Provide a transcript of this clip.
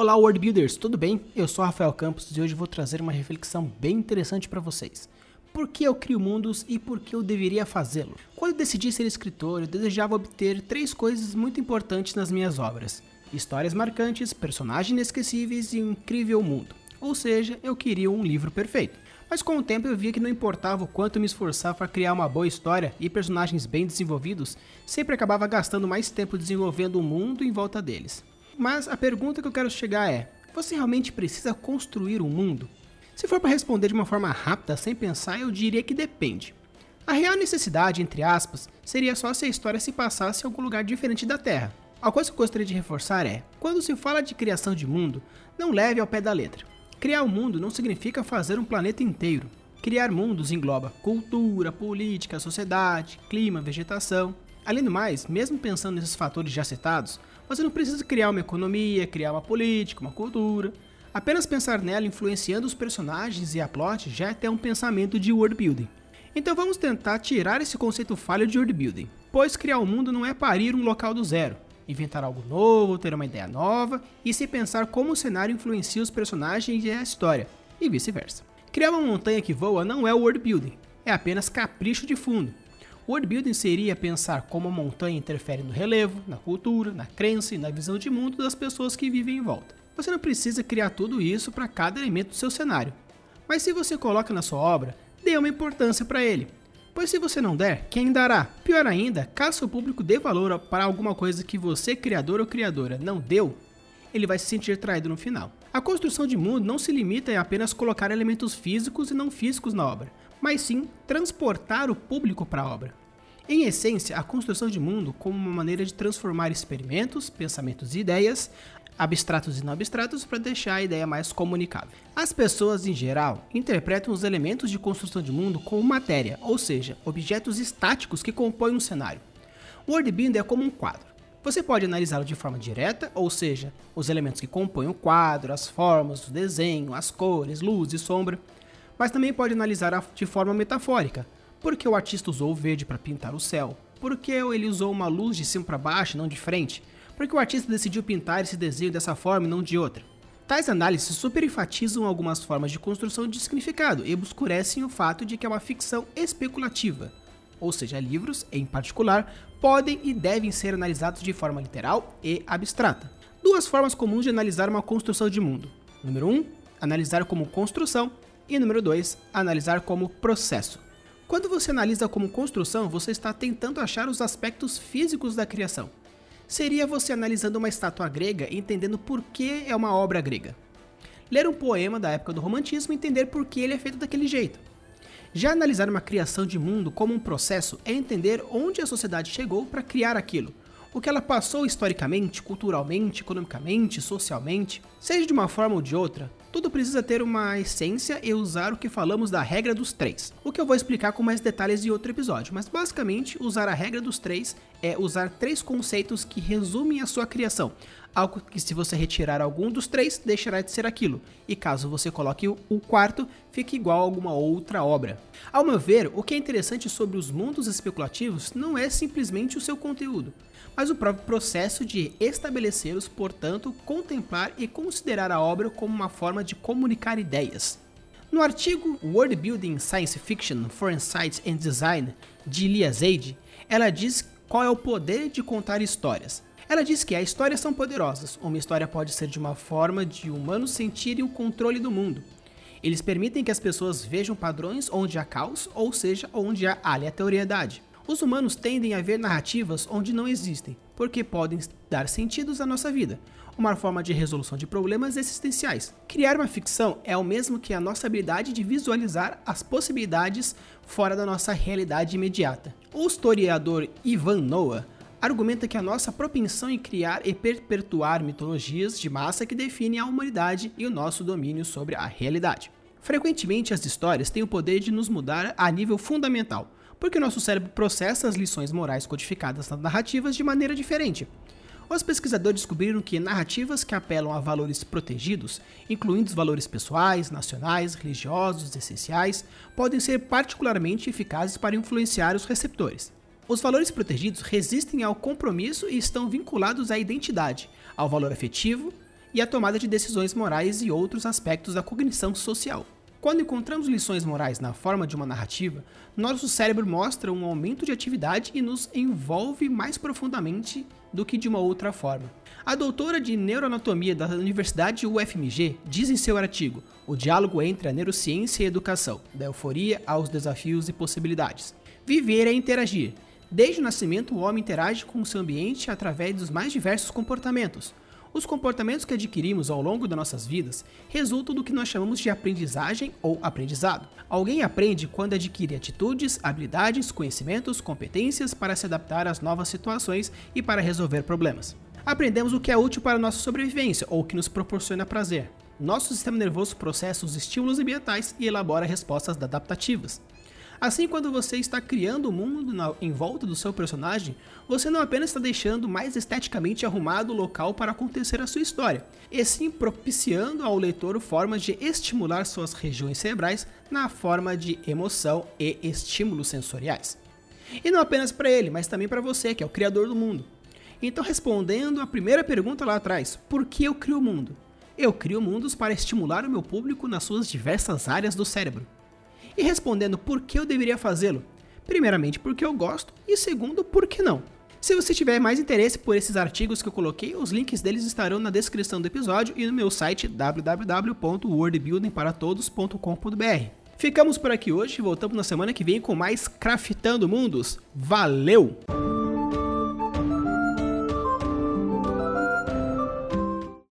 Olá World Builders, tudo bem? Eu sou Rafael Campos e hoje vou trazer uma reflexão bem interessante para vocês. Por que eu crio mundos e por que eu deveria fazê-lo? Quando decidi ser escritor, eu desejava obter três coisas muito importantes nas minhas obras: histórias marcantes, personagens inesquecíveis e um incrível mundo. Ou seja, eu queria um livro perfeito. Mas com o tempo eu via que não importava o quanto me esforçava para criar uma boa história e personagens bem desenvolvidos, sempre acabava gastando mais tempo desenvolvendo o mundo em volta deles. Mas a pergunta que eu quero chegar é: você realmente precisa construir um mundo? Se for para responder de uma forma rápida, sem pensar, eu diria que depende. A real necessidade, entre aspas, seria só se a história se passasse em algum lugar diferente da Terra. A coisa que eu gostaria de reforçar é: quando se fala de criação de mundo, não leve ao pé da letra. Criar um mundo não significa fazer um planeta inteiro. Criar mundos engloba cultura, política, sociedade, clima, vegetação. Além do mais, mesmo pensando nesses fatores já citados, você não precisa criar uma economia, criar uma política, uma cultura. Apenas pensar nela influenciando os personagens e a plot já é até um pensamento de world building. Então vamos tentar tirar esse conceito falho de world building, pois criar um mundo não é parir um local do zero, inventar algo novo, ter uma ideia nova e se pensar como o cenário influencia os personagens e a história, e vice-versa. Criar uma montanha que voa não é world building, é apenas capricho de fundo. World building seria pensar como a montanha interfere no relevo, na cultura, na crença e na visão de mundo das pessoas que vivem em volta. Você não precisa criar tudo isso para cada elemento do seu cenário, mas se você coloca na sua obra, dê uma importância para ele. Pois se você não der, quem dará? Pior ainda, caso o público dê valor para alguma coisa que você, criador ou criadora, não deu, ele vai se sentir traído no final. A construção de mundo não se limita a apenas colocar elementos físicos e não físicos na obra, mas sim transportar o público para a obra. Em essência, a construção de mundo como uma maneira de transformar experimentos, pensamentos e ideias abstratos e não abstratos para deixar a ideia mais comunicável. As pessoas, em geral, interpretam os elementos de construção de mundo como matéria, ou seja, objetos estáticos que compõem um cenário. O worldbuilding é como um quadro. Você pode analisá-lo de forma direta, ou seja, os elementos que compõem o quadro, as formas, o desenho, as cores, luz e sombra, mas também pode analisar de forma metafórica, porque o artista usou o verde para pintar o céu, porque ele usou uma luz de cima para baixo, não de frente, porque o artista decidiu pintar esse desenho dessa forma e não de outra. Tais análises superenfatizam algumas formas de construção de significado e obscurecem o fato de que é uma ficção especulativa, ou seja, livros, em particular, podem e devem ser analisados de forma literal e abstrata. Duas formas comuns de analisar uma construção de mundo. Número 1, um, analisar como construção e número 2, analisar como processo. Quando você analisa como construção, você está tentando achar os aspectos físicos da criação seria você analisando uma estátua grega e entendendo por que é uma obra grega. Ler um poema da época do romantismo e entender por que ele é feito daquele jeito. Já analisar uma criação de mundo como um processo é entender onde a sociedade chegou para criar aquilo, o que ela passou historicamente, culturalmente, economicamente, socialmente, seja de uma forma ou de outra, tudo precisa ter uma essência e usar o que falamos da regra dos três, o que eu vou explicar com mais detalhes em outro episódio, mas basicamente usar a regra dos três é usar três conceitos que resumem a sua criação, algo que se você retirar algum dos três, deixará de ser aquilo, e caso você coloque o quarto, fique igual a alguma outra obra. Ao meu ver, o que é interessante sobre os mundos especulativos não é simplesmente o seu conteúdo, mas o próprio processo de estabelecê-los, portanto, contemplar e considerar a obra como uma forma de comunicar ideias. No artigo World Building Science Fiction for Insight and Design de Lia Zaid, ela diz qual é o poder de contar histórias. Ela diz que as histórias são poderosas. Uma história pode ser de uma forma de humanos sentirem o controle do mundo. Eles permitem que as pessoas vejam padrões onde há caos, ou seja, onde há aleatoriedade. Os humanos tendem a ver narrativas onde não existem, porque podem dar sentidos à nossa vida, uma forma de resolução de problemas existenciais. Criar uma ficção é o mesmo que a nossa habilidade de visualizar as possibilidades fora da nossa realidade imediata. O historiador Ivan Noah argumenta que a nossa propensão em criar e perpetuar mitologias de massa que definem a humanidade e o nosso domínio sobre a realidade. Frequentemente, as histórias têm o poder de nos mudar a nível fundamental, porque nosso cérebro processa as lições morais codificadas nas narrativas de maneira diferente. Os pesquisadores descobriram que narrativas que apelam a valores protegidos, incluindo os valores pessoais, nacionais, religiosos, essenciais, podem ser particularmente eficazes para influenciar os receptores. Os valores protegidos resistem ao compromisso e estão vinculados à identidade, ao valor afetivo e a tomada de decisões morais e outros aspectos da cognição social. Quando encontramos lições morais na forma de uma narrativa, nosso cérebro mostra um aumento de atividade e nos envolve mais profundamente do que de uma outra forma. A doutora de neuroanatomia da Universidade UFMG diz em seu artigo O diálogo entre a neurociência e a educação, da euforia aos desafios e possibilidades. Viver é interagir. Desde o nascimento, o homem interage com o seu ambiente através dos mais diversos comportamentos, os comportamentos que adquirimos ao longo das nossas vidas resultam do que nós chamamos de aprendizagem ou aprendizado. Alguém aprende quando adquire atitudes, habilidades, conhecimentos, competências para se adaptar às novas situações e para resolver problemas. Aprendemos o que é útil para nossa sobrevivência ou o que nos proporciona prazer. Nosso sistema nervoso processa os estímulos ambientais e elabora respostas adaptativas. Assim, quando você está criando o mundo na, em volta do seu personagem, você não apenas está deixando mais esteticamente arrumado o local para acontecer a sua história, e sim propiciando ao leitor formas de estimular suas regiões cerebrais na forma de emoção e estímulos sensoriais. E não apenas para ele, mas também para você, que é o criador do mundo. Então, respondendo a primeira pergunta lá atrás, por que eu crio o mundo? Eu crio mundos para estimular o meu público nas suas diversas áreas do cérebro e respondendo por que eu deveria fazê-lo. Primeiramente, porque eu gosto, e segundo, por que não. Se você tiver mais interesse por esses artigos que eu coloquei, os links deles estarão na descrição do episódio e no meu site www.worldbuildingparatodos.com.br. Ficamos por aqui hoje e voltamos na semana que vem com mais Craftando Mundos. Valeu!